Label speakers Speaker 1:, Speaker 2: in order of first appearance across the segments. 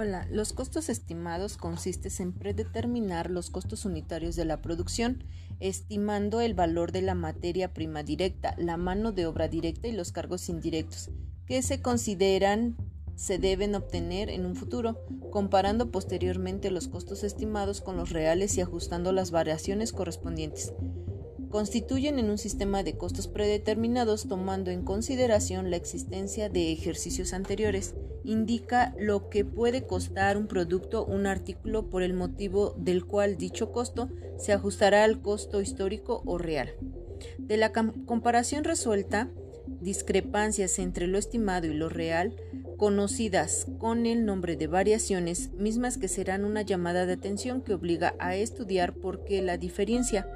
Speaker 1: Hola, los costos estimados consisten en predeterminar los costos unitarios de la producción, estimando el valor de la materia prima directa, la mano de obra directa y los cargos indirectos, que se consideran se deben obtener en un futuro, comparando posteriormente los costos estimados con los reales y ajustando las variaciones correspondientes constituyen en un sistema de costos predeterminados tomando en consideración la existencia de ejercicios anteriores. Indica lo que puede costar un producto un artículo por el motivo del cual dicho costo se ajustará al costo histórico o real. De la comparación resuelta, discrepancias entre lo estimado y lo real, conocidas con el nombre de variaciones, mismas que serán una llamada de atención que obliga a estudiar por qué la diferencia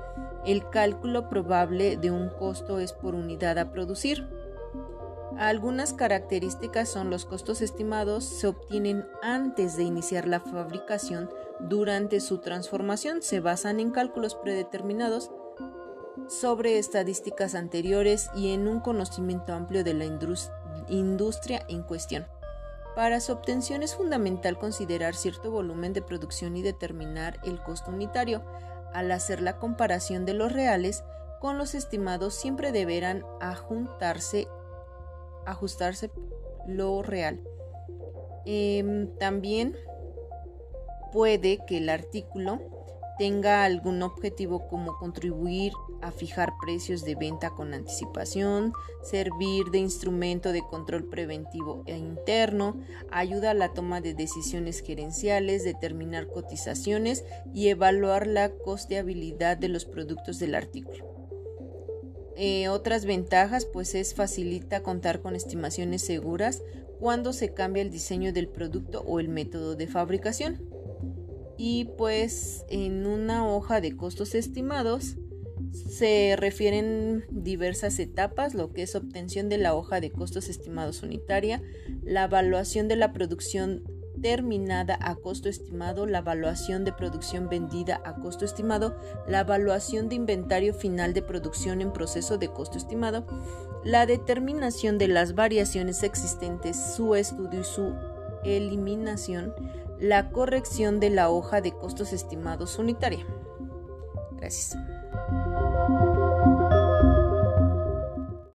Speaker 1: el cálculo probable de un costo es por unidad a producir. Algunas características son los costos estimados se obtienen antes de iniciar la fabricación, durante su transformación se basan en cálculos predeterminados sobre estadísticas anteriores y en un conocimiento amplio de la industria en cuestión. Para su obtención es fundamental considerar cierto volumen de producción y determinar el costo unitario. Al hacer la comparación de los reales con los estimados siempre deberán ajustarse, lo real. Em, también puede que el artículo tenga algún objetivo como contribuir a fijar precios de venta con anticipación, servir de instrumento de control preventivo e interno, ayuda a la toma de decisiones gerenciales, determinar cotizaciones y evaluar la costeabilidad de los productos del artículo. Eh, otras ventajas pues es facilita contar con estimaciones seguras cuando se cambia el diseño del producto o el método de fabricación y pues en una hoja de costos estimados se refieren diversas etapas, lo que es obtención de la hoja de costos estimados unitaria, la evaluación de la producción terminada a costo estimado, la evaluación de producción vendida a costo estimado, la evaluación de inventario final de producción en proceso de costo estimado, la determinación de las variaciones existentes, su estudio y su eliminación, la corrección de la hoja de costos estimados unitaria. Gracias.